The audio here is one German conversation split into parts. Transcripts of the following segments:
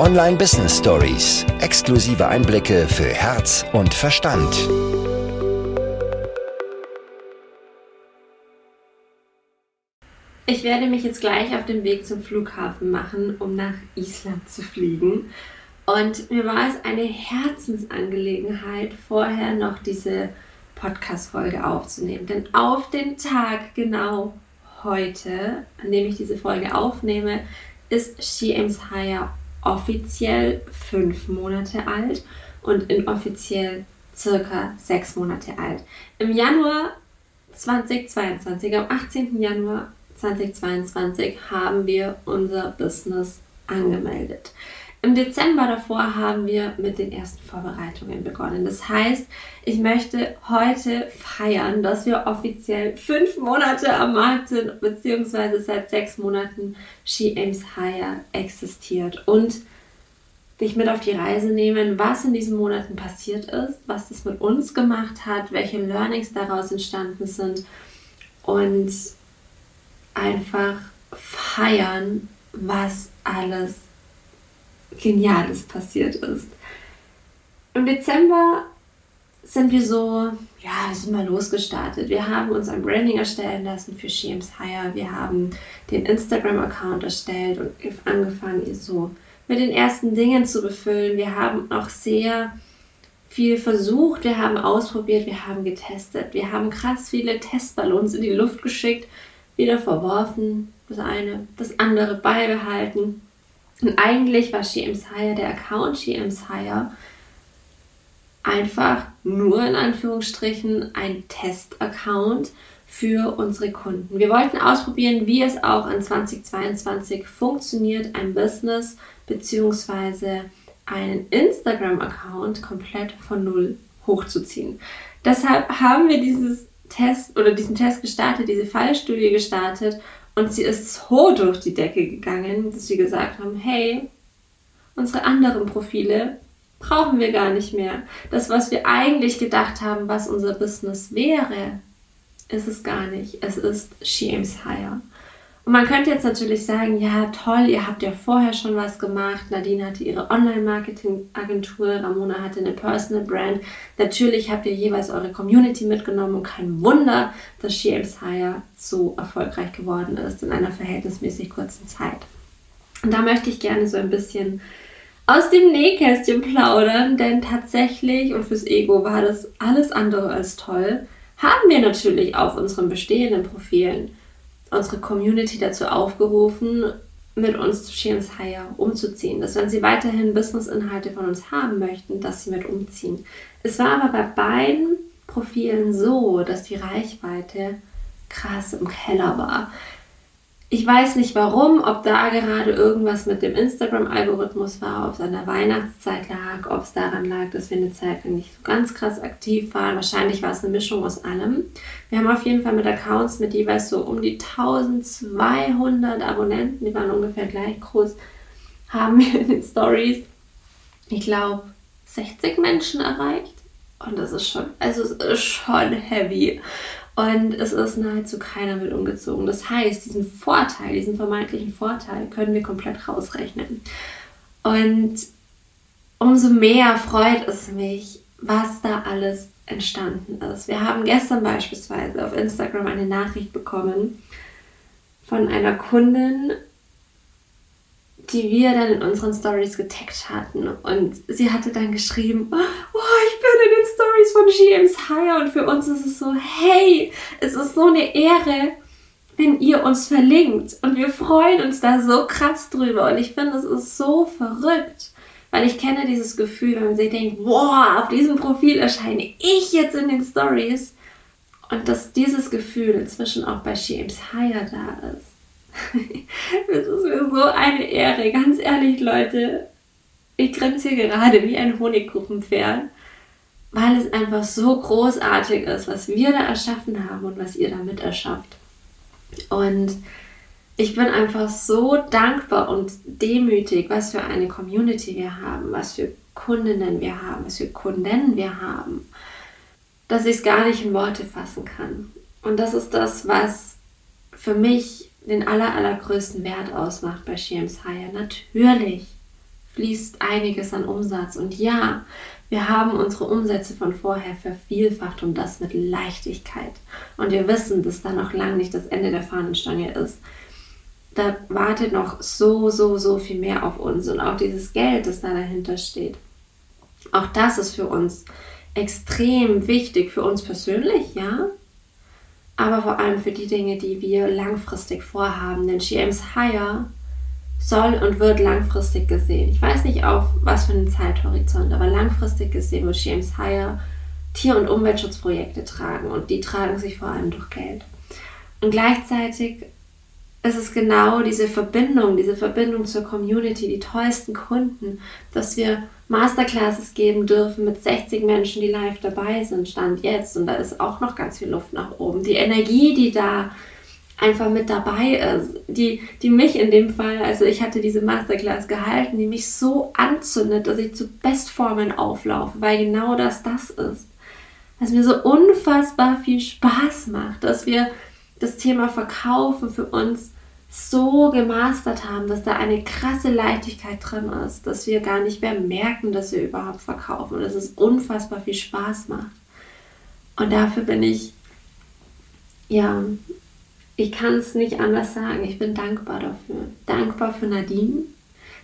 Online Business Stories. Exklusive Einblicke für Herz und Verstand. Ich werde mich jetzt gleich auf den Weg zum Flughafen machen, um nach Island zu fliegen. Und mir war es eine Herzensangelegenheit, vorher noch diese Podcast-Folge aufzunehmen. Denn auf den Tag genau heute, an dem ich diese Folge aufnehme, ist She Aims Higher offiziell fünf Monate alt und inoffiziell circa sechs Monate alt. Im Januar 2022, am 18. Januar 2022 haben wir unser Business angemeldet. Im Dezember davor haben wir mit den ersten Vorbereitungen begonnen. Das heißt, ich möchte heute feiern, dass wir offiziell fünf Monate am Markt sind, beziehungsweise seit sechs Monaten She Aims Higher existiert und dich mit auf die Reise nehmen, was in diesen Monaten passiert ist, was das mit uns gemacht hat, welche Learnings daraus entstanden sind und einfach feiern, was alles Geniales passiert ist. Im Dezember sind wir so, ja, sind mal losgestartet. Wir haben uns ein Branding erstellen lassen für Sheems Hire. Wir haben den Instagram-Account erstellt und angefangen, so mit den ersten Dingen zu befüllen. Wir haben auch sehr viel versucht, wir haben ausprobiert, wir haben getestet. Wir haben krass viele Testballons in die Luft geschickt, wieder verworfen, das eine, das andere beibehalten. Und eigentlich war She Hire, der Account She Hire, einfach nur in Anführungsstrichen ein Test-Account für unsere Kunden. Wir wollten ausprobieren, wie es auch in 2022 funktioniert, ein Business bzw. einen Instagram-Account komplett von null hochzuziehen. Deshalb haben wir dieses Test oder diesen Test gestartet, diese Fallstudie gestartet und sie ist so durch die Decke gegangen, dass wir gesagt haben, hey, unsere anderen Profile brauchen wir gar nicht mehr. Das, was wir eigentlich gedacht haben, was unser Business wäre, ist es gar nicht. Es ist She Aims Higher. Und man könnte jetzt natürlich sagen, ja toll, ihr habt ja vorher schon was gemacht. Nadine hatte ihre Online-Marketing-Agentur, Ramona hatte eine Personal Brand. Natürlich habt ihr jeweils eure Community mitgenommen und kein Wunder, dass She Aims Higher so erfolgreich geworden ist in einer verhältnismäßig kurzen Zeit. Und da möchte ich gerne so ein bisschen aus dem Nähkästchen plaudern, denn tatsächlich und fürs Ego war das alles andere als toll, haben wir natürlich auf unseren bestehenden Profilen unsere Community dazu aufgerufen, mit uns zu Sheems Hire umzuziehen. Dass wenn sie weiterhin Business-Inhalte von uns haben möchten, dass sie mit umziehen. Es war aber bei beiden Profilen so, dass die Reichweite krass im Keller war. Ich weiß nicht warum, ob da gerade irgendwas mit dem Instagram-Algorithmus war, ob es an der Weihnachtszeit lag, ob es daran lag, dass wir eine Zeit lang nicht so ganz krass aktiv waren. Wahrscheinlich war es eine Mischung aus allem. Wir haben auf jeden Fall mit Accounts mit jeweils so um die 1200 Abonnenten, die waren ungefähr gleich groß, haben wir in den Stories, ich glaube, 60 Menschen erreicht. Und das ist schon, also es ist schon heavy. Und es ist nahezu keiner mit umgezogen. Das heißt, diesen Vorteil, diesen vermeintlichen Vorteil können wir komplett rausrechnen. Und umso mehr freut es mich, was da alles entstanden ist. Wir haben gestern beispielsweise auf Instagram eine Nachricht bekommen von einer Kundin, die wir dann in unseren Stories getaggt hatten. Und sie hatte dann geschrieben, oh, ich bin in den Stories von GM's Higher. Und für uns ist es so, hey, es ist so eine Ehre, wenn ihr uns verlinkt. Und wir freuen uns da so krass drüber. Und ich finde, es ist so verrückt. Weil ich kenne dieses Gefühl, wenn man sich denkt, wow, auf diesem Profil erscheine ich jetzt in den Stories. Und dass dieses Gefühl inzwischen auch bei GM's Higher da ist es ist mir so eine Ehre. Ganz ehrlich, Leute, ich grinse hier gerade wie ein Honigkuchenpferd, weil es einfach so großartig ist, was wir da erschaffen haben und was ihr damit erschafft. Und ich bin einfach so dankbar und demütig, was für eine Community wir haben, was für Kundinnen wir haben, was für Kunden wir haben, dass ich es gar nicht in Worte fassen kann. Und das ist das, was für mich den aller, allergrößten Wert ausmacht bei Sheems Hire. Natürlich fließt einiges an Umsatz. Und ja, wir haben unsere Umsätze von vorher vervielfacht und das mit Leichtigkeit. Und wir wissen, dass da noch lange nicht das Ende der Fahnenstange ist. Da wartet noch so, so, so viel mehr auf uns und auch dieses Geld, das da dahinter steht. Auch das ist für uns extrem wichtig, für uns persönlich, ja, aber vor allem für die Dinge, die wir langfristig vorhaben. Denn James Hire soll und wird langfristig gesehen. Ich weiß nicht auf was für einen Zeithorizont, aber langfristig gesehen wird James Hire Tier- und Umweltschutzprojekte tragen und die tragen sich vor allem durch Geld. Und gleichzeitig ist es genau diese Verbindung, diese Verbindung zur Community, die tollsten Kunden, dass wir Masterclasses geben dürfen mit 60 Menschen, die live dabei sind, stand jetzt. Und da ist auch noch ganz viel Luft nach oben. Die Energie, die da einfach mit dabei ist, die, die mich in dem Fall, also ich hatte diese Masterclass gehalten, die mich so anzündet, dass ich zu Bestformen auflaufe, weil genau das das ist. Dass mir so unfassbar viel Spaß macht, dass wir das Thema Verkaufen für uns so gemastert haben, dass da eine krasse Leichtigkeit drin ist, dass wir gar nicht mehr merken, dass wir überhaupt verkaufen und dass es unfassbar viel Spaß macht. Und dafür bin ich ja ich kann es nicht anders sagen. Ich bin dankbar dafür. Dankbar für Nadine,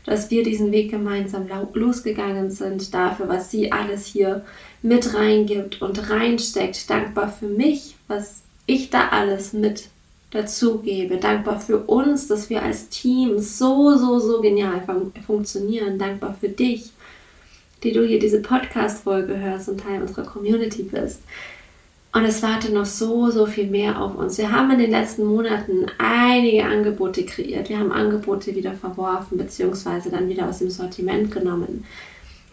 dass wir diesen Weg gemeinsam losgegangen sind, dafür, was sie alles hier mit reingibt und reinsteckt. Dankbar für mich, was ich da alles mit dazu gebe. Dankbar für uns, dass wir als Team so, so, so genial fun funktionieren. Dankbar für dich, die du hier diese Podcast-Folge hörst und Teil unserer Community bist. Und es wartet noch so, so viel mehr auf uns. Wir haben in den letzten Monaten einige Angebote kreiert. Wir haben Angebote wieder verworfen, beziehungsweise dann wieder aus dem Sortiment genommen.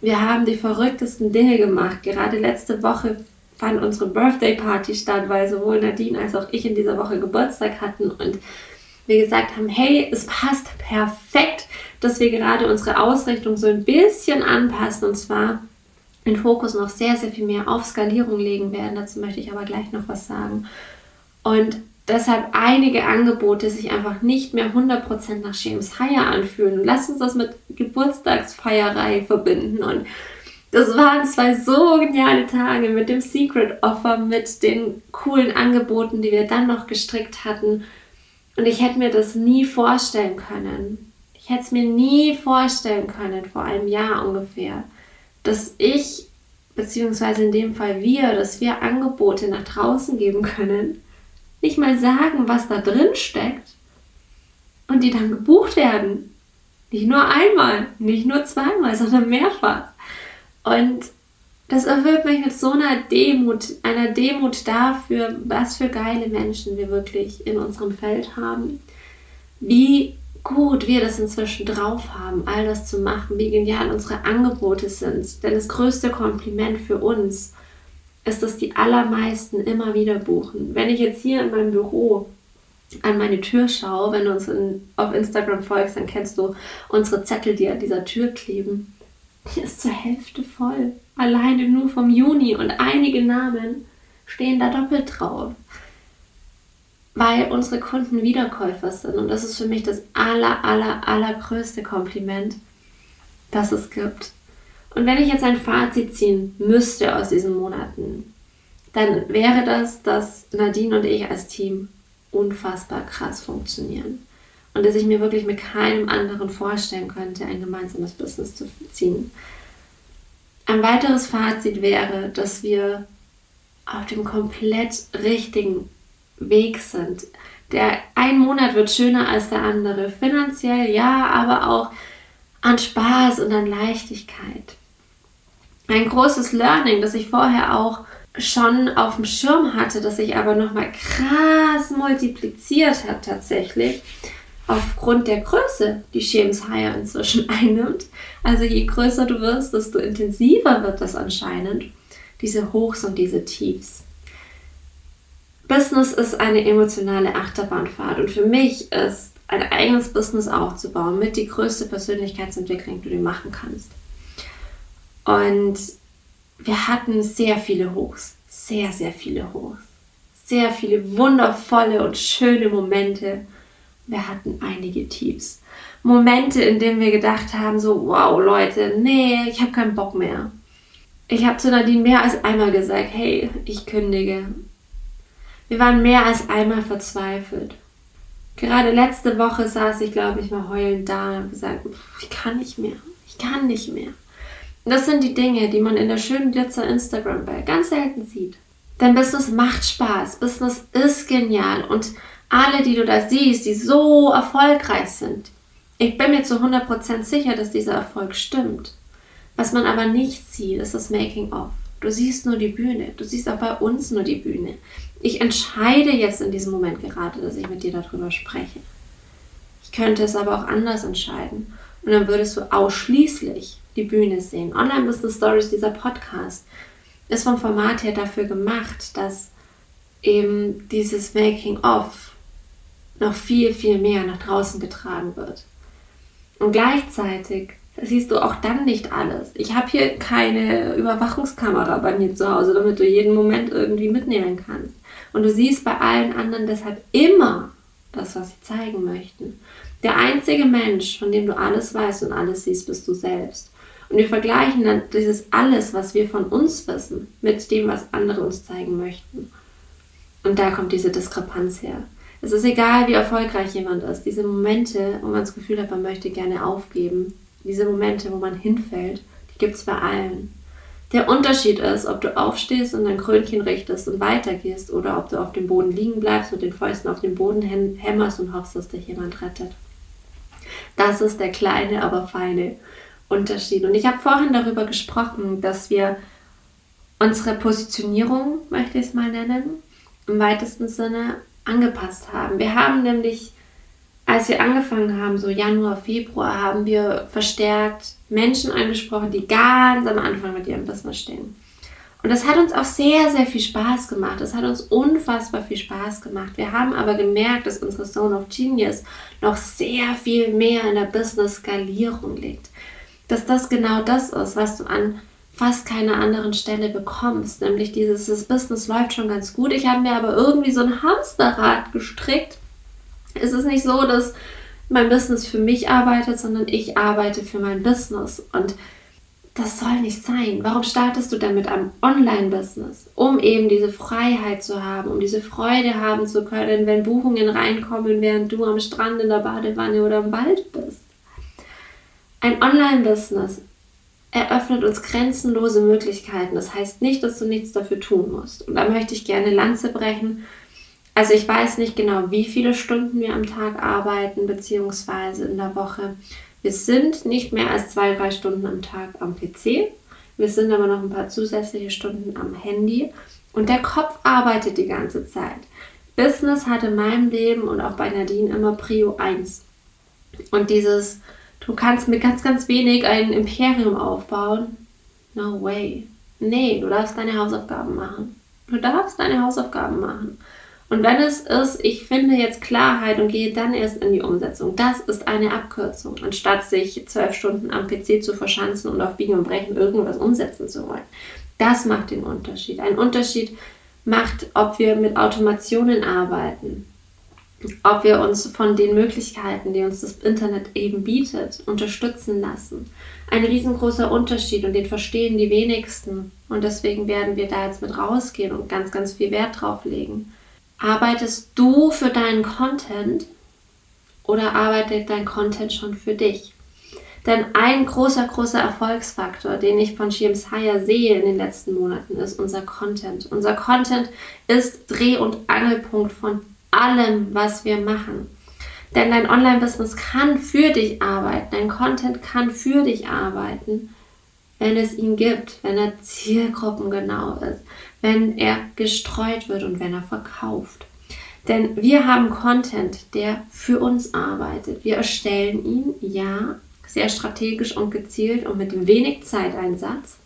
Wir haben die verrücktesten Dinge gemacht. Gerade letzte Woche fand unsere Birthday Party statt, weil sowohl Nadine als auch ich in dieser Woche Geburtstag hatten und wir gesagt haben, hey, es passt perfekt, dass wir gerade unsere Ausrichtung so ein bisschen anpassen und zwar den Fokus noch sehr, sehr viel mehr auf Skalierung legen werden. Dazu möchte ich aber gleich noch was sagen. Und deshalb einige Angebote sich einfach nicht mehr 100% nach James Hire anfühlen. Und lasst uns das mit Geburtstagsfeierei verbinden. Und das waren zwei so geniale Tage mit dem Secret Offer, mit den coolen Angeboten, die wir dann noch gestrickt hatten. Und ich hätte mir das nie vorstellen können. Ich hätte es mir nie vorstellen können, vor einem Jahr ungefähr, dass ich, beziehungsweise in dem Fall wir, dass wir Angebote nach draußen geben können, nicht mal sagen, was da drin steckt und die dann gebucht werden. Nicht nur einmal, nicht nur zweimal, sondern mehrfach. Und das erfüllt mich mit so einer Demut, einer Demut dafür, was für geile Menschen wir wirklich in unserem Feld haben, wie gut wir das inzwischen drauf haben, all das zu machen, wie genial unsere Angebote sind. Denn das größte Kompliment für uns ist, dass die allermeisten immer wieder buchen. Wenn ich jetzt hier in meinem Büro an meine Tür schaue, wenn du uns in, auf Instagram folgst, dann kennst du unsere Zettel, die an dieser Tür kleben. Die ist zur Hälfte voll. Alleine nur vom Juni und einige Namen stehen da doppelt drauf weil unsere Kunden Wiederkäufer sind. Und das ist für mich das aller, aller, allergrößte Kompliment, das es gibt. Und wenn ich jetzt ein Fazit ziehen müsste aus diesen Monaten, dann wäre das, dass Nadine und ich als Team unfassbar krass funktionieren. Und dass ich mir wirklich mit keinem anderen vorstellen könnte, ein gemeinsames Business zu ziehen. Ein weiteres Fazit wäre, dass wir auf dem komplett richtigen Weg sind. Der ein Monat wird schöner als der andere. Finanziell ja, aber auch an Spaß und an Leichtigkeit. Ein großes Learning, das ich vorher auch schon auf dem Schirm hatte, das sich aber nochmal krass multipliziert hat tatsächlich, aufgrund der Größe, die Hire inzwischen einnimmt. Also je größer du wirst, desto intensiver wird das anscheinend, diese Hochs und diese Tiefs. Business ist eine emotionale Achterbahnfahrt und für mich ist ein eigenes Business aufzubauen mit die größte Persönlichkeitsentwicklung, die du machen kannst. Und wir hatten sehr viele Hochs, sehr, sehr viele Hochs, sehr viele wundervolle und schöne Momente Wir hatten einige Tiefs. Momente, in denen wir gedacht haben, so, wow, Leute, nee, ich habe keinen Bock mehr. Ich habe zu Nadine mehr als einmal gesagt, hey, ich kündige. Wir waren mehr als einmal verzweifelt. Gerade letzte Woche saß ich, glaube ich, mal heulend da und gesagt, ich kann nicht mehr, ich kann nicht mehr. Das sind die Dinge, die man in der schönen Glitzer Instagram-Welt ganz selten sieht. Denn Business macht Spaß, Business ist genial und alle, die du da siehst, die so erfolgreich sind, ich bin mir zu 100% sicher, dass dieser Erfolg stimmt. Was man aber nicht sieht, ist das Making-of. Du siehst nur die Bühne. Du siehst auch bei uns nur die Bühne. Ich entscheide jetzt in diesem Moment gerade, dass ich mit dir darüber spreche. Ich könnte es aber auch anders entscheiden. Und dann würdest du ausschließlich die Bühne sehen. Online Business Stories, dieser Podcast, ist vom Format her dafür gemacht, dass eben dieses Making-of noch viel, viel mehr nach draußen getragen wird. Und gleichzeitig siehst du auch dann nicht alles. Ich habe hier keine Überwachungskamera bei mir zu Hause, damit du jeden Moment irgendwie mitnehmen kannst. Und du siehst bei allen anderen deshalb immer das, was sie zeigen möchten. Der einzige Mensch, von dem du alles weißt und alles siehst, bist du selbst. Und wir vergleichen dann dieses alles, was wir von uns wissen, mit dem, was andere uns zeigen möchten. Und da kommt diese Diskrepanz her. Es ist egal, wie erfolgreich jemand ist. Diese Momente, wo man das Gefühl hat, man möchte gerne aufgeben, diese Momente, wo man hinfällt, die gibt es bei allen. Der Unterschied ist, ob du aufstehst und dein Krönchen richtest und weitergehst oder ob du auf dem Boden liegen bleibst, mit den Fäusten auf den Boden hämmerst und hoffst, dass dich jemand rettet. Das ist der kleine, aber feine Unterschied. Und ich habe vorhin darüber gesprochen, dass wir unsere Positionierung, möchte ich es mal nennen, im weitesten Sinne angepasst haben. Wir haben nämlich, als wir angefangen haben, so Januar, Februar, haben wir verstärkt Menschen angesprochen, die ganz am Anfang mit ihrem Business stehen. Und das hat uns auch sehr, sehr viel Spaß gemacht. Das hat uns unfassbar viel Spaß gemacht. Wir haben aber gemerkt, dass unsere Zone of Genius noch sehr viel mehr in der Business-Skalierung liegt. Dass das genau das ist, was du an fast keiner anderen Stelle bekommst. Nämlich dieses, das Business läuft schon ganz gut. Ich habe mir aber irgendwie so ein Hamsterrad gestrickt. Es ist nicht so, dass mein Business für mich arbeitet, sondern ich arbeite für mein Business. Und das soll nicht sein. Warum startest du dann mit einem Online-Business? Um eben diese Freiheit zu haben, um diese Freude haben zu können, wenn Buchungen reinkommen, während du am Strand, in der Badewanne oder im Wald bist. Ein Online-Business eröffnet uns grenzenlose Möglichkeiten. Das heißt nicht, dass du nichts dafür tun musst. Und da möchte ich gerne Lanze brechen. Also ich weiß nicht genau, wie viele Stunden wir am Tag arbeiten, beziehungsweise in der Woche. Wir sind nicht mehr als zwei, drei Stunden am Tag am PC. Wir sind aber noch ein paar zusätzliche Stunden am Handy. Und der Kopf arbeitet die ganze Zeit. Business hat in meinem Leben und auch bei Nadine immer Prio 1. Und dieses Du kannst mit ganz, ganz wenig ein Imperium aufbauen. No way. Nee, du darfst deine Hausaufgaben machen. Du darfst deine Hausaufgaben machen. Und wenn es ist, ich finde jetzt Klarheit und gehe dann erst in die Umsetzung, das ist eine Abkürzung, anstatt sich zwölf Stunden am PC zu verschanzen und auf Biegen und Brechen irgendwas umsetzen zu wollen. Das macht den Unterschied. Ein Unterschied macht, ob wir mit Automationen arbeiten, ob wir uns von den Möglichkeiten, die uns das Internet eben bietet, unterstützen lassen. Ein riesengroßer Unterschied und den verstehen die wenigsten. Und deswegen werden wir da jetzt mit rausgehen und ganz, ganz viel Wert drauf legen. Arbeitest du für deinen Content oder arbeitet dein Content schon für dich? Denn ein großer, großer Erfolgsfaktor, den ich von James Hire sehe in den letzten Monaten, ist unser Content. Unser Content ist Dreh- und Angelpunkt von allem, was wir machen. Denn dein Online-Business kann für dich arbeiten, dein Content kann für dich arbeiten, wenn es ihn gibt, wenn er zielgruppengenau ist, wenn er gestreut wird und wenn er verkauft. Denn wir haben Content, der für uns arbeitet. Wir erstellen ihn, ja, sehr strategisch und gezielt und mit wenig Zeiteinsatz.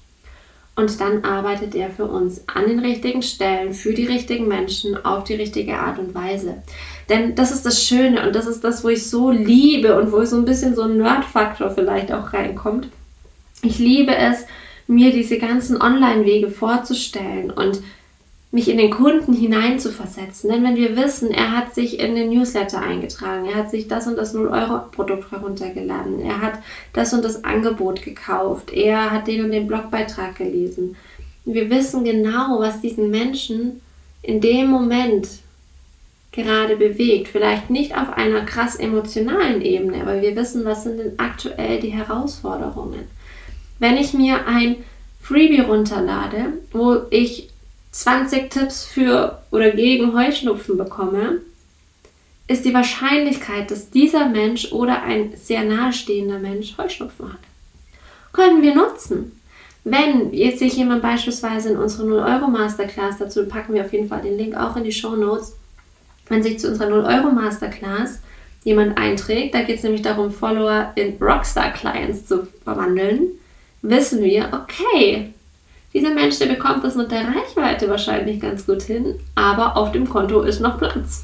Und dann arbeitet er für uns an den richtigen Stellen, für die richtigen Menschen, auf die richtige Art und Weise. Denn das ist das Schöne und das ist das, wo ich so liebe und wo so ein bisschen so ein Nerd-Faktor vielleicht auch reinkommt. Ich liebe es, mir diese ganzen Online-Wege vorzustellen und mich in den Kunden hineinzuversetzen. Denn wenn wir wissen, er hat sich in den Newsletter eingetragen, er hat sich das und das 0-Euro-Produkt heruntergeladen, er hat das und das Angebot gekauft, er hat den und den Blogbeitrag gelesen. Wir wissen genau, was diesen Menschen in dem Moment gerade bewegt. Vielleicht nicht auf einer krass emotionalen Ebene, aber wir wissen, was sind denn aktuell die Herausforderungen. Wenn ich mir ein Freebie runterlade, wo ich 20 Tipps für oder gegen Heuschnupfen bekomme, ist die Wahrscheinlichkeit, dass dieser Mensch oder ein sehr nahestehender Mensch Heuschnupfen hat. Können wir nutzen. Wenn jetzt sich jemand beispielsweise in unsere 0-Euro-Masterclass, dazu packen wir auf jeden Fall den Link auch in die Show Notes, wenn sich zu unserer 0-Euro-Masterclass jemand einträgt, da geht es nämlich darum, Follower in Rockstar-Clients zu verwandeln, wissen wir, okay, dieser Mensch, der bekommt das mit der Reichweite wahrscheinlich ganz gut hin, aber auf dem Konto ist noch Platz.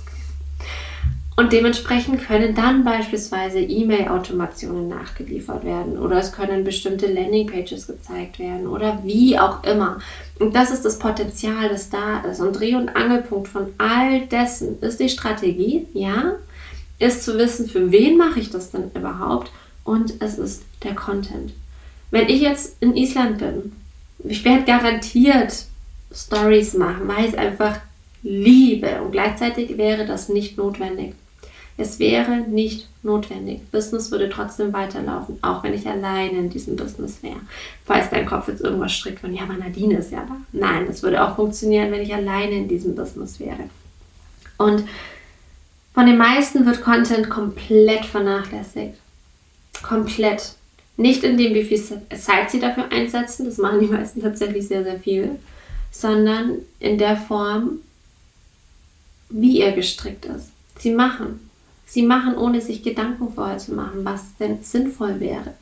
Und dementsprechend können dann beispielsweise E-Mail-Automationen nachgeliefert werden oder es können bestimmte Landingpages gezeigt werden oder wie auch immer. Und das ist das Potenzial, das da ist. Und Dreh- und Angelpunkt von all dessen ist die Strategie, ja, ist zu wissen, für wen mache ich das denn überhaupt und es ist der Content. Wenn ich jetzt in Island bin, ich werde garantiert Stories machen, weil ich es einfach liebe und gleichzeitig wäre das nicht notwendig. Es wäre nicht notwendig. Business würde trotzdem weiterlaufen, auch wenn ich alleine in diesem Business wäre. Falls dein Kopf jetzt irgendwas strickt von, ja, aber Nadine ist ja da. Nein, es würde auch funktionieren, wenn ich alleine in diesem Business wäre. Und von den meisten wird Content komplett vernachlässigt. Komplett. Nicht in dem, wie viel Zeit sie dafür einsetzen, das machen die meisten tatsächlich sehr, sehr viel, sondern in der Form, wie er gestrickt ist. Sie machen. Sie machen, ohne sich Gedanken vorher zu machen, was denn sinnvoll wäre.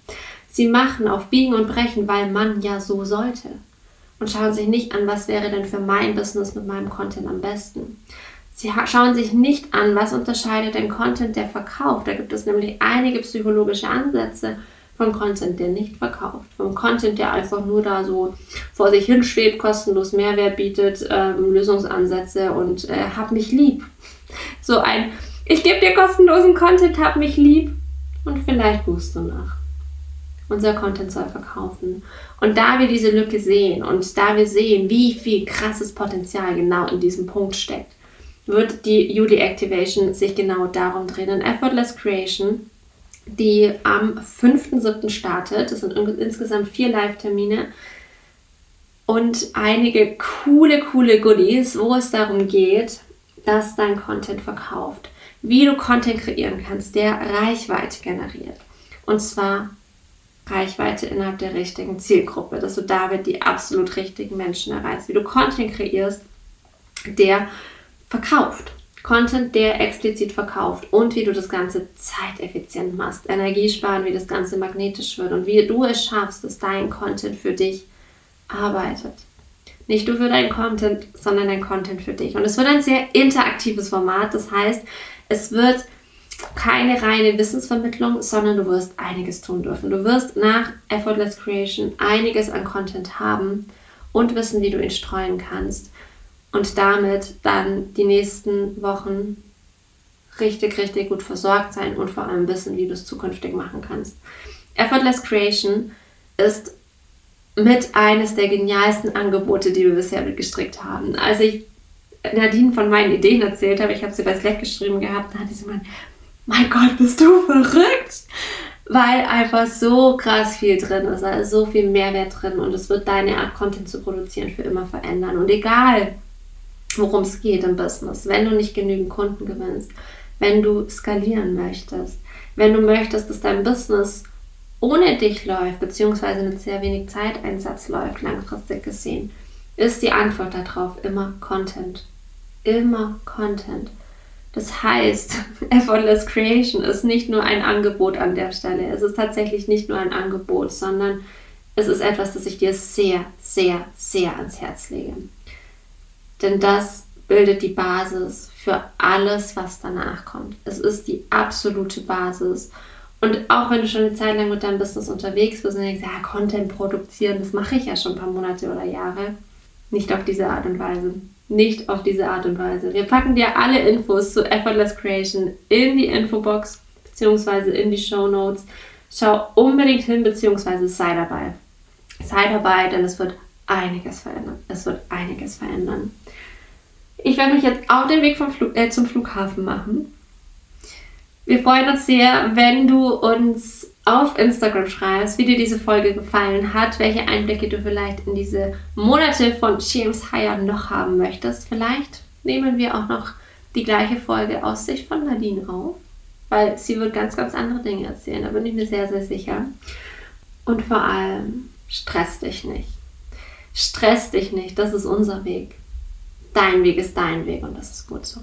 Sie machen auf Biegen und Brechen, weil man ja so sollte. Und schauen sich nicht an, was wäre denn für mein Business mit meinem Content am besten. Sie schauen sich nicht an, was unterscheidet den Content, der verkauft. Da gibt es nämlich einige psychologische Ansätze vom Content, der nicht verkauft. Vom Content, der einfach nur da so vor sich hinschwebt, kostenlos Mehrwert bietet, ähm, Lösungsansätze und äh, hab mich lieb. So ein ich gebe dir kostenlosen Content, hab mich lieb und vielleicht buchst du nach. Unser Content soll verkaufen. Und da wir diese Lücke sehen und da wir sehen, wie viel krasses Potenzial genau in diesem Punkt steckt, wird die UD Activation sich genau darum drehen. In Effortless Creation, die am 5.7. startet, das sind insgesamt vier Live-Termine und einige coole, coole Goodies, wo es darum geht, dass dein Content verkauft wie du Content kreieren kannst, der Reichweite generiert. Und zwar Reichweite innerhalb der richtigen Zielgruppe, dass du damit die absolut richtigen Menschen erreichst. Wie du Content kreierst, der verkauft. Content, der explizit verkauft und wie du das Ganze zeiteffizient machst, Energiesparen, wie das Ganze magnetisch wird und wie du es schaffst, dass dein Content für dich arbeitet. Nicht du für deinen Content, sondern dein Content für dich. Und es wird ein sehr interaktives Format. Das heißt, es wird keine reine Wissensvermittlung, sondern du wirst einiges tun dürfen. Du wirst nach Effortless Creation einiges an Content haben und wissen, wie du ihn streuen kannst und damit dann die nächsten Wochen richtig, richtig gut versorgt sein und vor allem wissen, wie du es zukünftig machen kannst. Effortless Creation ist mit eines der genialsten Angebote, die wir bisher gestrickt haben. Als ich Nadine von meinen Ideen erzählt habe, ich habe sie bei Slack geschrieben gehabt, dann hat sie gemeint, mein Gott, bist du verrückt? Weil einfach so krass viel drin ist, also so viel Mehrwert drin und es wird deine Art Content zu produzieren für immer verändern. Und egal, worum es geht im Business, wenn du nicht genügend Kunden gewinnst, wenn du skalieren möchtest, wenn du möchtest, dass dein Business ohne dich läuft, beziehungsweise mit sehr wenig Zeiteinsatz läuft, langfristig gesehen, ist die Antwort darauf immer Content immer Content. Das heißt, Effortless Creation ist nicht nur ein Angebot an der Stelle. Es ist tatsächlich nicht nur ein Angebot, sondern es ist etwas, das ich dir sehr, sehr, sehr ans Herz lege. Denn das bildet die Basis für alles, was danach kommt. Es ist die absolute Basis. Und auch wenn du schon eine Zeit lang mit deinem Business unterwegs bist und denkst, ja, Content produzieren, das mache ich ja schon ein paar Monate oder Jahre, nicht auf diese Art und Weise nicht auf diese Art und Weise. Wir packen dir alle Infos zu Effortless Creation in die Infobox bzw. in die Show Notes. Schau unbedingt hin bzw. sei dabei. Sei dabei, denn es wird einiges verändern. Es wird einiges verändern. Ich werde mich jetzt auf den Weg Flug, äh, zum Flughafen machen. Wir freuen uns sehr, wenn du uns auf Instagram schreibst, wie dir diese Folge gefallen hat, welche Einblicke du vielleicht in diese Monate von James Hire noch haben möchtest. Vielleicht nehmen wir auch noch die gleiche Folge aus Sicht von Nadine auf, weil sie wird ganz, ganz andere Dinge erzählen. Da bin ich mir sehr, sehr sicher. Und vor allem, stress dich nicht. Stress dich nicht, das ist unser Weg. Dein Weg ist dein Weg und das ist gut so.